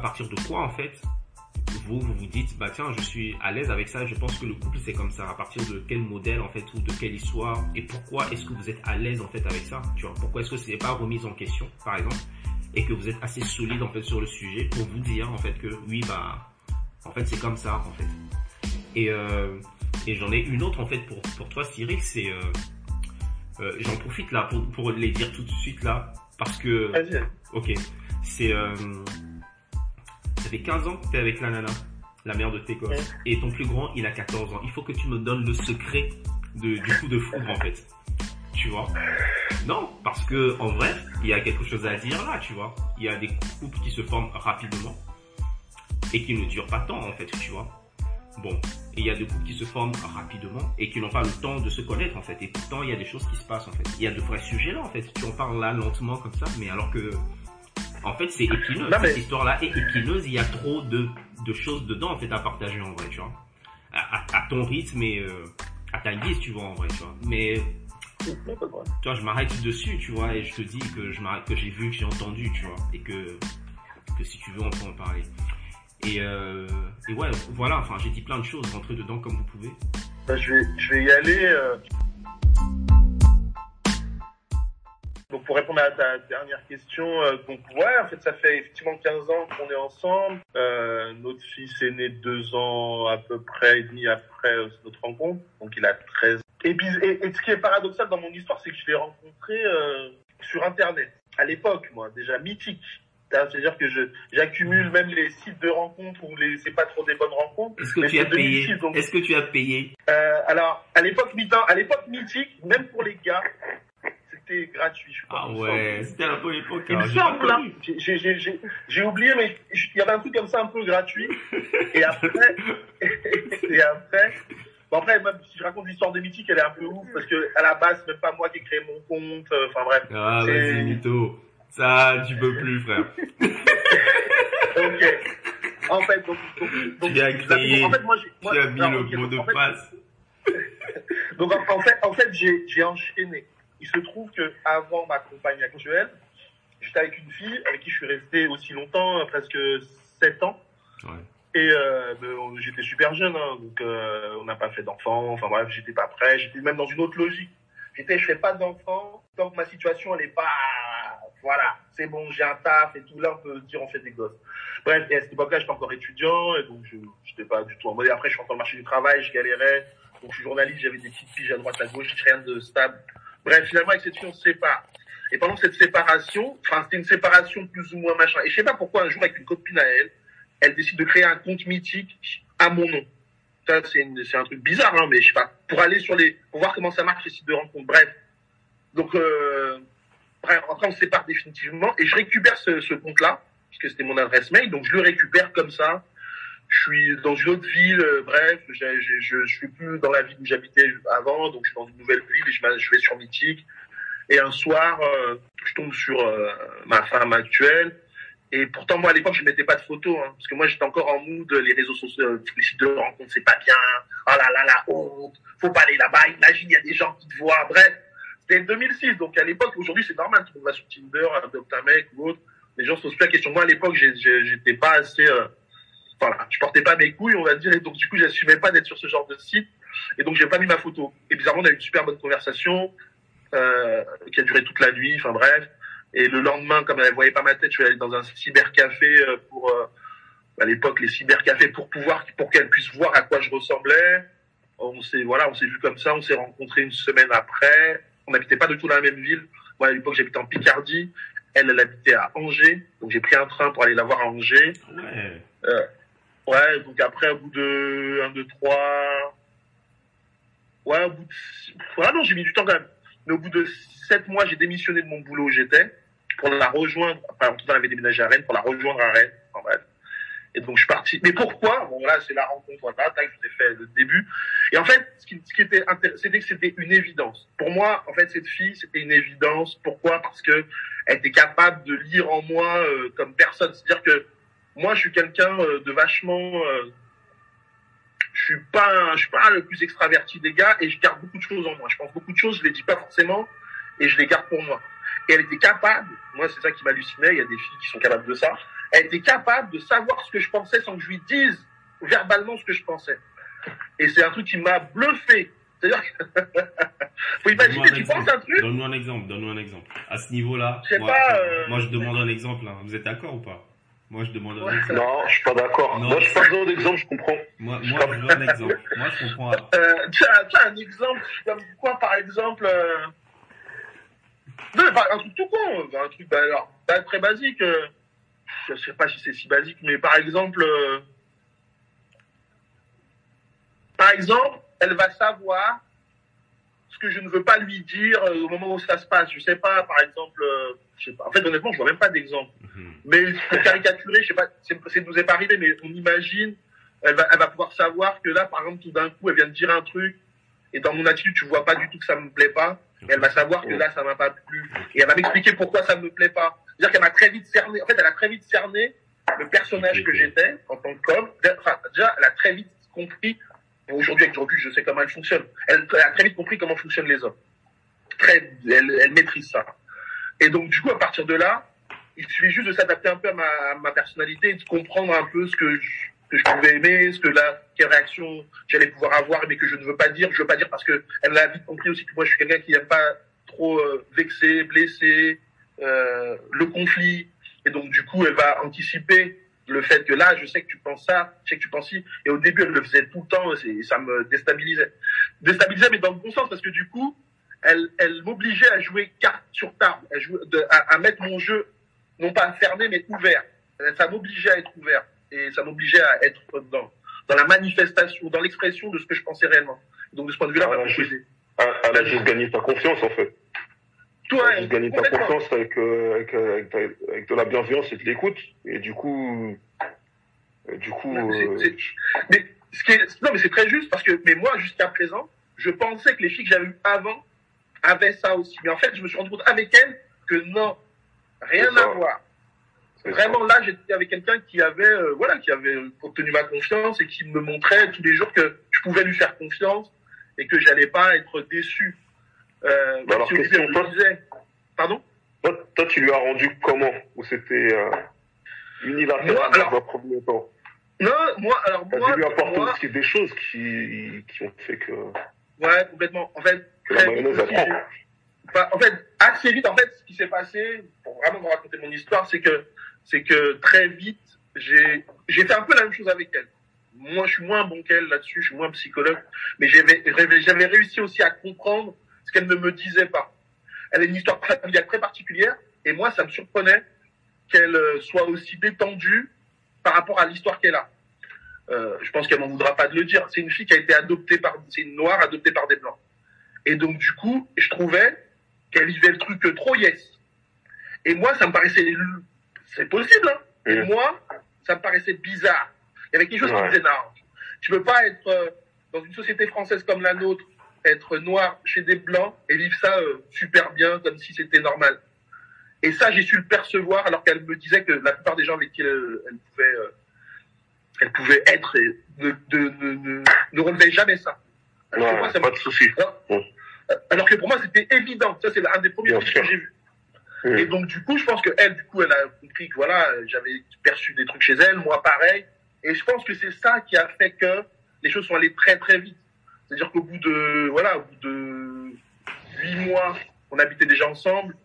à partir de quoi, en fait, vous, vous vous dites, bah tiens, je suis à l'aise avec ça, je pense que le couple c'est comme ça, à partir de quel modèle en fait, ou de quelle histoire, et pourquoi est-ce que vous êtes à l'aise en fait avec ça, tu vois, pourquoi est-ce que c'est pas remis en question, par exemple, et que vous êtes assez solide en fait sur le sujet pour vous dire en fait que oui, bah, en fait c'est comme ça en fait. Et, euh, et j'en ai une autre en fait pour, pour toi Cyril, c'est, euh, euh, j'en profite là pour, pour les dire tout de suite là, parce que, ok, c'est, fait 15 ans que t'es avec la nana, la mère de tes gosses, Ouais. et ton plus grand il a 14 ans. Il faut que tu me donnes le secret de, du coup de foudre en fait. Tu vois? Non, parce que en vrai, il y a quelque chose à dire là, tu vois. Il y a des couples qui se forment rapidement et qui ne durent pas tant en fait, tu vois. Bon, et il y a des couples qui se forment rapidement et qui n'ont pas le temps de se connaître en fait. Et pourtant, il y a des choses qui se passent en fait. Il y a de vrais sujets là en fait. Tu en parles là lentement comme ça, mais alors que en fait c'est épineux. Non, mais- Cette histoire-là est épineuse. Il y a trop de, de choses dedans en fait à partager en vrai, tu vois. À, à- à ton rythme et euh, à ta guise, tu vois en vrai, tu vois. Mais tu vois, je m'arrête dessus, tu vois, et je te dis que je m'arrête, que j'ai vu, que j'ai entendu, tu vois, et que, que si tu veux, on peut en parler. Et, euh, et ouais, voilà, enfin, j'ai dit plein de choses, rentrez dedans comme vous pouvez. Bah, je, vais, je vais y aller. euh. Donc pour répondre à ta dernière question, euh, donc ouais, en fait ça fait effectivement 15 ans qu'on est ensemble. Euh, notre fils est né deux ans à peu près et demi après euh, notre rencontre, donc il a 13. Et, puis- et, et ce qui est paradoxal dans mon histoire, c'est que je l'ai rencontré euh, sur Internet. À l'époque, moi, déjà mythique. C'est-à-dire que je j'accumule même les sites de rencontres où les c'est pas trop des bonnes rencontres. Est-ce que tu as payé? 2006, donc- Est-ce que tu as payé? Euh, alors, à l'époque mi-temps, à l'époque mythique, même pour les gars, c'était gratuit, je crois. Ah ouais, c'était à la bonne époque. Il me semble, là. J'ai- oublié, mais il y avait un truc comme ça un peu gratuit. Et après, et après, bon après, même si je raconte l'histoire de Mythique, elle est un peu ouf, parce que à la base, c'est même pas moi qui ai créé mon compte, euh, enfin bref. Ah, C'est- vas-y, mytho. Ça, tu peux plus, frère. Ok. En fait, donc, donc, donc Tu as créé- en fait, moi, j'ai, moi, Tu as mis non, le mot de en fait, passe. Donc en, en fait, en fait, j'ai j'ai enchaîné. Il se trouve que avant ma compagne actuelle, j'étais avec une fille avec qui je suis resté aussi longtemps, euh, presque 7 ans. Ouais. Et euh, ben, j'étais super jeune, hein, donc euh, on n'a pas fait d'enfants. Enfin bref, j'étais pas prêt. J'étais même dans une autre logique. J'étais, je fais pas d'enfants tant que ma situation elle est pas, voilà, c'est bon, j'ai un taf et tout. Là, on peut dire on fait des gosses. Bref, et à cette époque-là, j'étais encore étudiant et donc je j'étais pas du tout en mode. Après, je suis encore au marché du travail, je galérais. Donc je suis journaliste, j'avais des petites piges à droite à gauche, rien de stable. Bref, finalement, avec cette fille, on se sépare. Et pendant cette séparation, enfin, c'était une séparation plus ou moins machin. Et je sais pas pourquoi un jour, avec une copine à elle, elle décide de créer un compte mythique à mon nom. Ça, c'est un truc bizarre, hein, mais je sais pas. Pour aller sur les, pour voir comment ça marche les sites de rencontres. Bref. Donc, euh, bref, après, on se sépare définitivement et je récupère ce, ce compte-là, parce que c'était mon adresse mail, donc je le récupère comme ça. Je suis dans une autre ville, euh, bref, j'ai- je, je suis plus dans la ville où j'habitais avant, donc je suis dans une nouvelle ville et je, je vais sur Mythique. Et un soir, euh, je tombe sur euh, ma femme actuelle. Et pourtant, moi, à l'époque, je mettais pas de photos, hein, parce que moi, j'étais encore en mood, les réseaux sociaux, euh, les sites de rencontres, c'est pas bien. Oh là là, la honte. Faut pas aller là-bas. Imagine, il y a des gens qui te voient. Bref, c'était 2006. Donc, à l'époque, aujourd'hui, c'est normal. Tout le monde va sur Tinder, adopte un mec ou autre. Les gens se posent plus la question. Moi, à l'époque, j'étais pas assez, euh, voilà, je portais pas mes couilles, on va dire. Et donc, du coup, j'assumais pas d'être sur ce genre de site. Et donc, j'ai pas mis ma photo. Et bizarrement, on a eu une super bonne conversation, euh, qui a duré toute la nuit. Enfin, bref. Et le lendemain, comme elle voyait pas ma tête, je suis allé dans un cybercafé euh, pour, euh, à l'époque, les cybercafés pour pouvoir, pour qu'elle puisse voir à quoi je ressemblais. On s'est, voilà, on s'est vu comme ça, on s'est rencontrés une semaine après. On n'habitait pas du tout dans la même ville. Moi, à l'époque, j'habitais en Picardie. Elle, elle habitait à Angers. Donc, j'ai pris un train pour aller la voir à Angers. Ouais. Ouais, donc après, au bout de 1, 2, 3, ouais, au bout de, voilà, non, j'ai mis du temps quand même. Mais au bout de 7 mois, j'ai démissionné de mon boulot où j'étais pour la rejoindre, enfin, en tout cas, elle avait déménagé à Rennes, pour la rejoindre à Rennes, en bref. Et donc, je suis parti. Mais pourquoi? Bon, voilà, c'est la rencontre, voilà, tac, je vous ai fait le début. Et en fait, ce qui, ce qui était c'était que c'était une évidence. Pour moi, en fait, cette fille, c'était une évidence. Pourquoi? Parce que elle était capable de lire en moi, euh, comme personne. C'est-à-dire que, moi, je suis quelqu'un euh, de vachement. euh, je suis pas, je suis pas le plus extraverti des gars et je garde beaucoup de choses en moi. Je pense beaucoup de choses, je les dis pas forcément et je les garde pour moi. Et elle était capable. Moi, c'est ça qui m'hallucinait. Il y a des filles qui sont capables de ça. elle était capable de savoir ce que je pensais sans que je lui dise verbalement ce que je pensais. Et c'est un truc qui m'a bluffé. C'est-à-dire que, faut imaginer, tu penses un truc. Donne-nous un exemple, donne-nous un exemple. À ce niveau-là, moi, pas, euh, moi, je demande un exemple. hein. Vous êtes d'accord ou pas? Moi, je demande un Ouais. exemple. Non, je suis pas d'accord. Non. Moi, je suis pas besoin d'exemple, je comprends. Moi, moi, je veux un exemple. Moi, je comprends. Euh, tu as, tu as un exemple comme quoi, par exemple euh... Non, mais par- un truc tout con, un truc bah, alors, très basique. euh, Je sais pas si c'est si basique, mais par exemple, euh, par exemple, elle va savoir que je ne veux pas lui dire euh, au moment où ça se passe. Je sais pas, par exemple, euh, je sais pas. En fait, honnêtement, je vois même pas d'exemple. Mhm. Mais pour caricaturer, je sais pas, c'est, c'est nous est pas arrivé, mais on imagine, elle va, elle va pouvoir savoir que là, par exemple, tout d'un coup, elle vient de dire un truc, et dans mon attitude, tu vois pas du tout que ça me plaît pas, et elle va savoir que là, ça m'a pas plu, et elle va m'expliquer pourquoi ça me plaît pas. C'est-à-dire qu'elle m'a très vite cerné, en fait, elle a très vite cerné le personnage que j'étais en tant qu'homme. Enfin, déjà, elle a très vite compris, aujourd'hui, avec du recul, je sais comment elle fonctionne. Elle, a très vite compris comment fonctionnent les hommes. Très, elle, maîtrise ça. Et donc, du coup, à partir de là, il suffit juste de s'adapter un peu à ma, personnalité de comprendre un peu ce que je, pouvais aimer, ce que là, quelle réaction j'allais pouvoir avoir, mais que je ne veux pas dire. Je veux pas dire parce que elle a vite compris aussi que moi, je suis quelqu'un qui n'aime pas trop euh, vexer, blesser, euh, le conflit. Et donc, du coup, elle va anticiper le fait que là, je sais que tu penses ça, je sais que tu penses ci. Et au début, elle le faisait tout le temps, et ça me déstabilisait. Déstabilisait, mais dans le bon sens, parce que du coup, elle, elle m'obligeait à jouer carte sur table, à, jouer, de- à, à mettre mon jeu, non pas fermé, mais ouvert. Euh, Ça m'obligeait à être ouvert. Et ça m'obligeait à être dans, dans la manifestation, dans l'expression de ce que je pensais réellement. Donc, de ce point de vue-là, elle a juste gagné ta confiance, en fait. Toi, juste gagné ta confiance avec, euh, avec, euh, avec, ta- avec de la bienveillance et de l'écoute. Et du coup, et du coup, Non, mais euh, c'est- c'est- Mais ce qui est, non, mais c'est très juste parce que, mais moi, jusqu'à présent, je pensais que les filles que j'avais eues avant avaient ça aussi. Mais en fait, je me suis rendu compte avec elles que non, rien à voir. Vraiment, là, j'étais avec quelqu'un qui avait, euh, voilà, qui avait obtenu ma confiance et qui me montrait tous les jours que je pouvais lui faire confiance et que j'allais pas être déçu. Euh, alors, si question, toi-. Pardon? Toi, toi, tu lui as rendu comment Ou c'était euh, unilatéral Moi, alors- dans un premier temps Non, moi, alors T'as moi, dû lui apporter moi, aussi des choses qui, qui ont fait que, ouais, complètement. En fait, que la vite en fait, assez vite, en fait, ce qui s'est passé, pour vraiment vous raconter mon histoire, c'est que, c'est que très vite, j'ai, j'ai fait un peu la même chose avec elle. Moi, je suis moins bon qu'elle là-dessus, je suis moins psychologue, mais j'avais, j'avais réussi aussi à comprendre ce qu'elle ne me disait pas. Elle a une histoire familiale très particulière, et moi, ça me surprenait qu'elle euh, soit aussi détendue par rapport à l'histoire qu'elle a. Euh, je pense qu'elle m'en voudra pas de le dire. C'est une fille qui a été adoptée par, c'est une noire adoptée par des blancs. Et donc, du coup, je trouvais qu'elle vivait le truc trop yes. Et moi, ça me paraissait, c'est possible, hein. Et Mm. moi, ça me paraissait bizarre. Il y avait quelque chose qui me disait, non, tu peux pas être euh, dans une société française comme la nôtre, être noir chez des blancs et vivre ça euh, super bien, comme si c'était normal. Et ça, j'ai su le percevoir alors qu'elle me disait que la plupart des gens avec qui elle, elle pouvait, euh, elle pouvait être et ne, de, ne, ne, ne relevaient jamais ça. Alors que Ouais, moi, ça pas me- de souci. alors, alors que pour moi, c'était évident. Ça, c'est un des premiers trucs que j'ai vu. Et donc, du coup, je pense que elle, du coup, elle a compris que voilà, j'avais perçu des trucs chez elle, moi pareil. Et je pense que c'est ça qui a fait que les choses sont allées très très vite. C'est-à-dire qu'au bout de voilà, au bout de huit mois, on habitait déjà ensemble.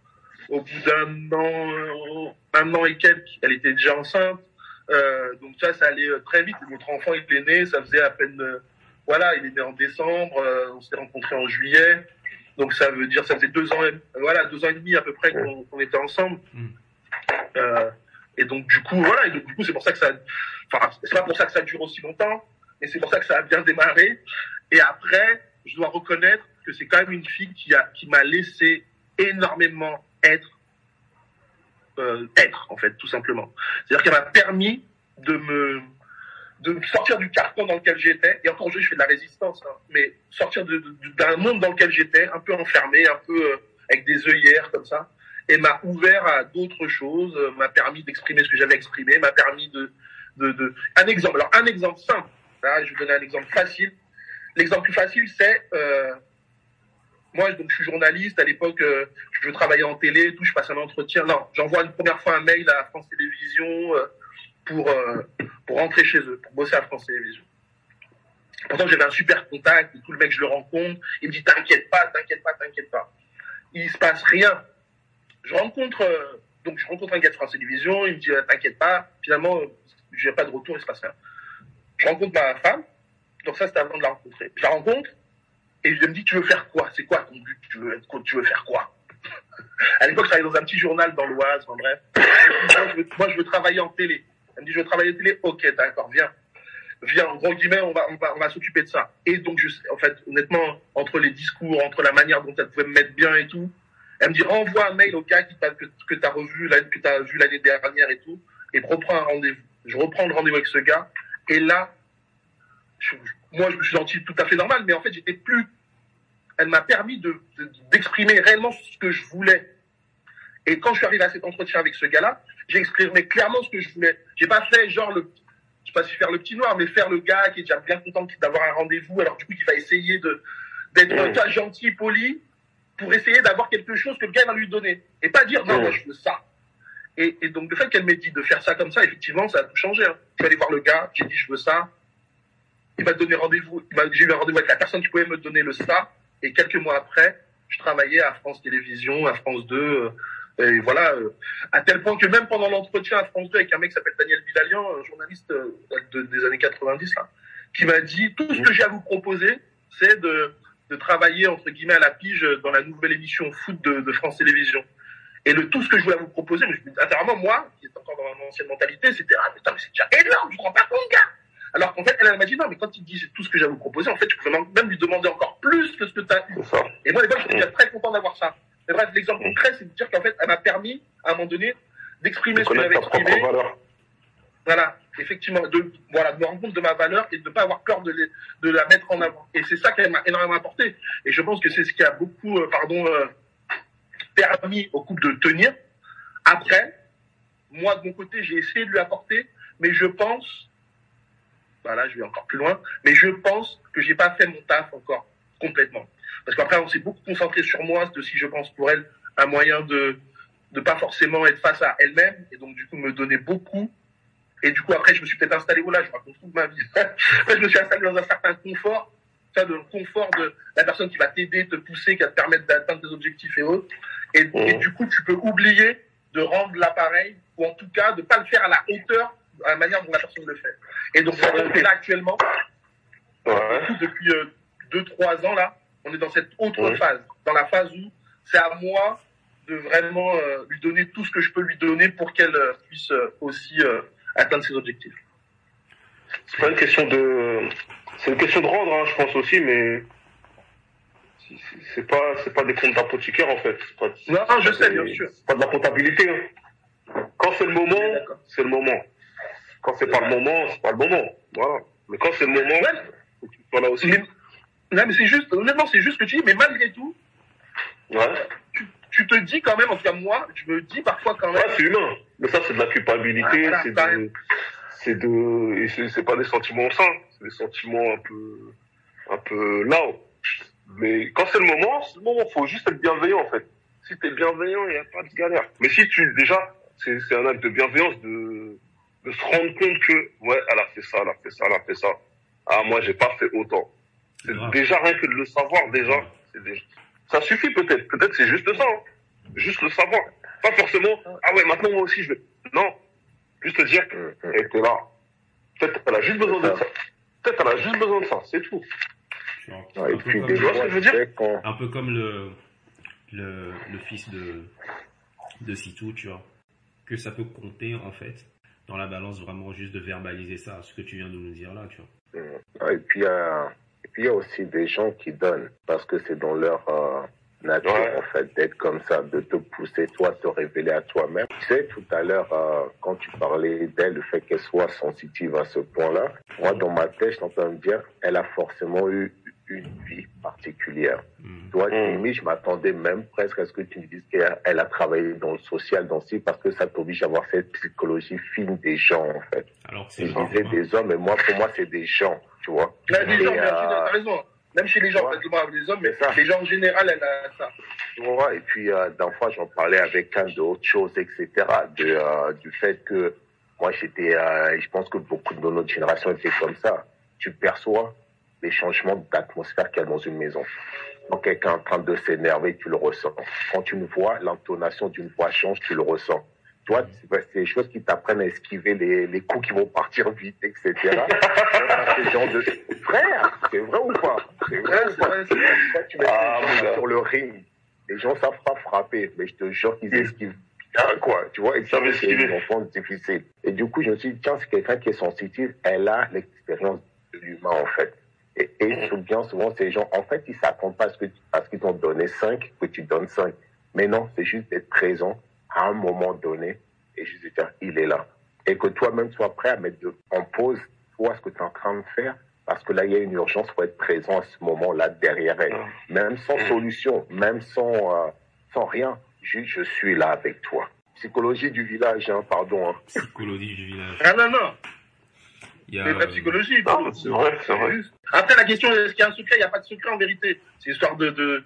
Au bout d'un an, un an et quelques, elle était déjà enceinte. Euh, donc ça, ça allait euh, très vite. Notre enfant, il est né, ça faisait à peine, euh, voilà, il est né en décembre. euh, on s'est rencontrés en juillet. Donc ça veut dire, ça faisait deux ans, et, voilà, deux ans et demi à peu près qu'on était ensemble. Mm. Et donc du coup, voilà, et donc du coup, c'est pour ça que ça, enfin, c'est pas pour ça que ça dure aussi longtemps, mais c'est pour ça que ça a bien démarré. Et après, je dois reconnaître que c'est quand même une fille qui a, qui m'a laissé énormément être, euh, être en fait, tout simplement. C'est-à-dire qu'elle m'a permis de me, de sortir du carcan dans lequel j'étais. Et encore aujourd'hui, je fais de la résistance, hein, mais sortir d'un monde dans lequel j'étais, un peu enfermé, un peu euh, avec des œillères comme ça, et m'a ouvert à d'autres choses, euh, m'a permis d'exprimer ce que j'avais exprimé, m'a permis de, de, de, un exemple. Alors un exemple simple. Là, je vais vous donner un exemple facile. L'exemple plus facile, c'est euh, moi, donc je suis journaliste. À l'époque, euh, je travaillais en télé, tout. Je passe un entretien. Non, j'envoie une première fois un mail à France Télévisions. euh, pour, pour rentrer chez eux, pour bosser à France Télévisions. Pourtant, j'avais un super contact, et tout le mec, je le rencontre, il me dit, t'inquiète pas, t'inquiète pas, t'inquiète pas. Il se passe rien. Je rencontre, donc je rencontre un gars de France Télévisions, il me dit, t'inquiète pas, finalement, je n'ai pas de retour, il se passe rien. Je rencontre ma femme, donc ça, c'était avant de la rencontrer. Je la rencontre, et je me dis, tu veux faire quoi? C'est quoi ton but? Tu veux, tu veux faire quoi? À l'époque, je travaillais dans un petit journal dans l'Oise, en bref. Moi je, veux, travailler en télé. Elle me dit, je veux travailler en télé? Ok, d'accord, viens. Viens, en gros guillemets, on va, on va, on va s'occuper de ça. Et donc, je, en fait, honnêtement, entre les discours, entre la manière dont elle pouvait me mettre bien et tout, elle me dit, renvoie un mail au gars qui que, que tu as revu, que tu vu l'année dernière et tout, et reprends un rendez-vous. Je reprends le rendez-vous avec ce gars, et là, moi, je suis senti tout à fait normal, mais en fait, j'étais plus. Elle m'a permis de, d'exprimer réellement ce que je voulais. Et quand je suis arrivé à cet entretien avec ce gars-là, j'ai exprimé clairement ce que je voulais. J'ai pas fait genre le, je sais pas si faire le petit noir, mais faire le gars qui est déjà bien content d'avoir un rendez-vous, alors du coup, il va essayer de, d'être gentil, poli, pour essayer d'avoir quelque chose que le gars va lui donner. Et pas dire, non, moi, je veux ça. Et, et donc, le fait qu'elle m'ait dit de faire ça comme ça, effectivement, ça a tout changé. Hein. Je suis allé voir le gars, j'ai dit, je veux ça il m'a donné rendez-vous, j'ai eu un rendez-vous avec la personne qui pouvait me donner le ça, et quelques mois après, je travaillais à France Télévisions, à France 2, euh, et voilà, euh, à tel point que même pendant l'entretien à France 2 avec un mec qui s'appelle Daniel Bilalian, journaliste euh, des années 90, là, qui m'a dit, tout ce que j'ai à vous proposer, c'est de, de travailler, entre guillemets, à la pige dans la nouvelle émission foot de, France Télévisions. Et le tout ce que je voulais vous proposer, mais je, intérieurement, moi, qui est encore dans mon ancienne mentalité, c'était, ah, putain, mais c'est déjà énorme, je ne pas compte, gars! Alors qu'en fait, elle, m'a dit non, mais quand il dit tout ce que j'ai à vous proposer, en fait, tu pouvais même lui demander encore plus que ce que tu as eu. Et moi, à l'époque, j'étais très content d'avoir ça. Mais bref, l'exemple mm. concret, c'est de dire qu'en fait, elle m'a permis, à un moment donné, d'exprimer ce que j'avais exprimé. Voilà, effectivement, de, voilà, de me rendre compte de ma valeur et de ne pas avoir peur de, de la mettre en avant. Et c'est ça qu'elle m'a énormément apporté. Et je pense que c'est ce qui a beaucoup, euh, pardon, euh, permis au couple de tenir. Après, moi, de mon côté, j'ai essayé de lui apporter, mais je pense bah là je vais encore plus loin, mais je pense que j'ai pas fait mon taf encore complètement. Parce qu'après on s'est beaucoup concentré sur moi, de si je pense pour elle un moyen de de pas forcément être face à elle-même et donc du coup me donner beaucoup. Et du coup après je me suis peut-être installé là, je raconte toute ma vie. je me suis installé dans un certain confort, ça de le confort de la personne qui va t'aider, te pousser, qui va te permettre d'atteindre tes objectifs et autres. Et, et mmh. du coup tu peux oublier de rendre l'appareil ou en tout cas de pas le faire à la hauteur à la manière dont la personne le fait. Et donc, là actuellement, ouais. depuis 2-3 euh, ans, là, on est dans cette autre phase, dans la phase où c'est à moi de vraiment euh, lui donner tout ce que je peux lui donner pour qu'elle euh, puisse aussi atteindre ses objectifs. C'est pas une question de, c'est une question de rendre, hein, je pense aussi, mais c'est pas, c'est pas des comptes d'apothicaire en fait. Pas, non, je sais, bien sûr. Pas de la comptabilité. Hein. Quand c'est le moment, c'est le moment. Quand c'est pas le moment, c'est pas le moment. Voilà. Mais quand c'est le moment, tu sois là aussi. Mais, non, mais c'est juste, honnêtement, c'est juste ce que tu dis, mais malgré tout, ouais. tu, tu, te dis quand même, en tout cas moi, je me dis parfois quand même. Ouais, c'est humain. Mais ça, c'est de la culpabilité, ah, c'est de, c'est de, et c'est pas des sentiments sains, c'est des sentiments un peu, un peu là. Mais quand c'est le moment, c'est le moment, faut juste être bienveillant, en fait. Si t'es bienveillant, il n'y a pas de galère. Mais si tu, déjà, c'est, c'est un acte de bienveillance de, de se rendre compte que, ouais, elle a fait ça, elle a fait ça, elle a fait ça. Ah, moi, j'ai pas fait autant. C'est déjà rien que de le savoir, déjà. déjà... Ça suffit peut-être. Peut-être c'est juste ça. Hein. Juste le savoir. Pas forcément, ah ouais, maintenant moi aussi je vais. Non. Juste dire qu'elle était là. Peut-être qu'elle a juste besoin de ça. Peut-être qu'elle a juste besoin de ça, c'est tout. et puis, des fois, je veux dire Un peu comme le, le, le fils de, de Sitou, tu vois. Que ça peut compter, en fait, dans la balance vraiment juste de verbaliser ça, ce que tu viens de nous dire là, tu vois. Mm. Et puis, il y a aussi des gens qui donnent parce que c'est dans leur euh, nature, en fait, d'être comme ça, de te pousser, toi, te révéler à toi-même. Tu sais, tout à l'heure, euh, quand tu parlais d'elle, le fait qu'elle soit sensitive à ce point-là, moi, dans ma tête, je t'entends me dire, elle a forcément eu une vie particulière. Mm. Toi, mm. je m'attendais même presque à ce que tu me dises qu'elle a travaillé dans le social, dans ci, parce que ça t'oblige à avoir cette psychologie fine des gens, en fait. Alors c'est je disais des hommes, mais moi, pour moi, c'est des gens, tu vois. Là, des gens, euh... as raison. Même chez les gens, ouais. pas les hommes, mais ça. les gens en général, elle a ça. Tu vois, et puis, euh, d'un fois, j'en parlais avec un d'autres choses, etc., de, euh, du fait que Moi, j'étais, euh, je pense que beaucoup de notre génération étaient comme ça. Tu perçois les changements d'atmosphère qu'il y a dans une maison. Quand quelqu'un est en train de s'énerver, tu le ressens. Quand une voix, l'intonation d'une voix change, tu le ressens. Toi, c'est des choses qui t'apprennent à esquiver les, les coups qui vont partir vite, etc. c'est genre de frère, c'est vrai ou pas? C'est vrai ou pas? Quand tu mets ah, gens sur le ring, les gens savent pas frapper, mais je te jure qu'ils esquivent bien, quoi. Tu vois, et ça c'est une enfance difficile. Et du coup, je me suis dit, tiens, c'est quelqu'un qui est sensitive, elle a l'expérience de l'humain, en fait. Et, et bien souvent, ces gens, en fait, ils s'attendent pas à ce que parce qu'ils t'ont donné 5, que tu donnes 5. Mais non, c'est juste d'être présent à un moment donné et juste dire, il est là. Et que toi-même sois prêt à mettre en pause, toi, ce que tu es en train de faire, parce que là, il y a une urgence, pour être présent à ce moment-là derrière elle. Même sans solution, même sans, euh, sans rien, juste, je suis là avec toi. Psychologie du village, hein, pardon. Hein. Psychologie du village. Ah non, non. Il y a... C'est pas psychologie. c'est vrai, c'est vrai. Après, la question, est-ce qu'il y a un secret? Il n'y a pas de secret en vérité. C'est histoire de, de,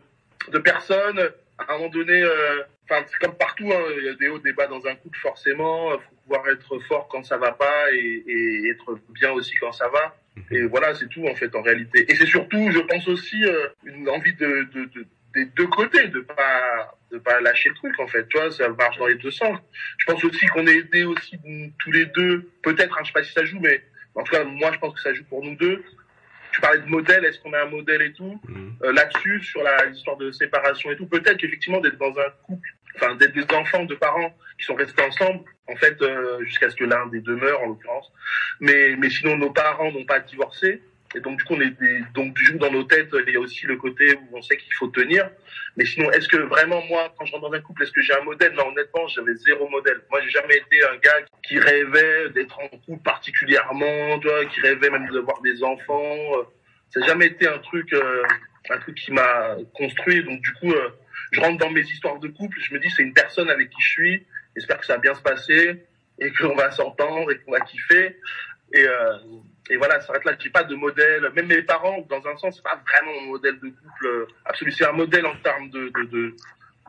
de personnes, à un moment donné, euh, enfin, c'est comme partout, hein, il y a des hauts, des bas dans un couple, forcément. Il faut pouvoir être fort quand ça va pas et, et, être bien aussi quand ça va. Mhm. Et voilà, c'est tout, en fait, en réalité. Et c'est surtout, je pense aussi, euh, une envie de, de, de, des deux côtés, de pas de pas lâcher le truc en fait tu vois ça marche dans les deux sens je pense aussi qu'on est aidés aussi tous les deux peut-être hein, je sais pas si ça joue mais en tout cas moi je pense que ça joue pour nous deux tu parlais de modèle, est-ce qu'on a un modèle et tout mhm. euh, là-dessus sur la histoire de séparation et tout. Peut-être qu'effectivement d'être dans un couple, enfin d'être des enfants de parents qui sont restés ensemble, en fait euh, jusqu'à ce que l'un des deux meure en l'occurrence. Mais mais sinon nos parents n'ont pas divorcé. Et donc du coup on est des, donc du coup dans nos têtes il y a aussi le côté où on sait qu'il faut tenir. Mais sinon est-ce que vraiment moi quand je rentre dans un couple est-ce que j'ai un modèle? Non honnêtement j'avais zéro modèle. Moi j'ai jamais été un gars qui rêvait d'être en couple particulièrement, tu vois, qui rêvait même d'avoir des enfants. Ça n'a jamais été un truc euh, un truc qui m'a construit. Donc du coup euh, je rentre dans mes histoires de couple, je me dis c'est une personne avec qui je suis. J'espère que ça va bien se passer et qu'on va s'entendre et qu'on va kiffer. Et euh, et voilà, ça s'arrête là. J'ai pas de modèle. Même mes parents, dans un sens, c'est pas vraiment un modèle de couple euh, absolu. C'est un modèle en termes de, de,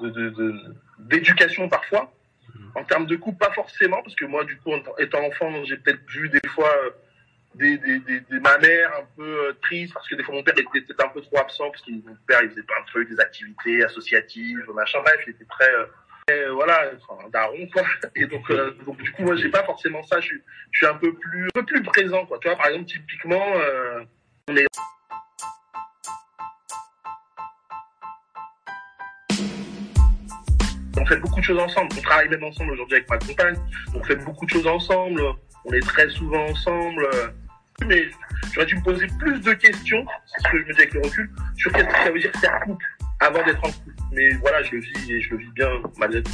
de, d'éducation parfois. Mhm. En termes de couple, pas forcément, parce que moi, du coup, étant enfant, j'ai peut-être vu des fois euh, des, des, des, des, ma mère un peu euh, triste parce que des fois mon père était un peu trop absent parce que mon père il faisait plein de trucs, des activités associatives, machin. Bref, il était très voilà, enfin, daron quoi. Et donc, euh, donc du coup, moi, j'ai pas forcément ça. Je suis, je suis un peu plus, un peu plus présent quoi. Tu vois, par exemple, typiquement, euh, on est on fait beaucoup de choses ensemble. On travaille même ensemble aujourd'hui avec ma compagne. On fait beaucoup de choses ensemble. On est très souvent ensemble. Mais j'aurais dû me poser plus de questions, c'est ce que je me dis avec le recul, sur qu'est-ce que ça veut dire faire couple avant d'être en couple. Mais voilà, je le vis et je le vis bien malgré tout.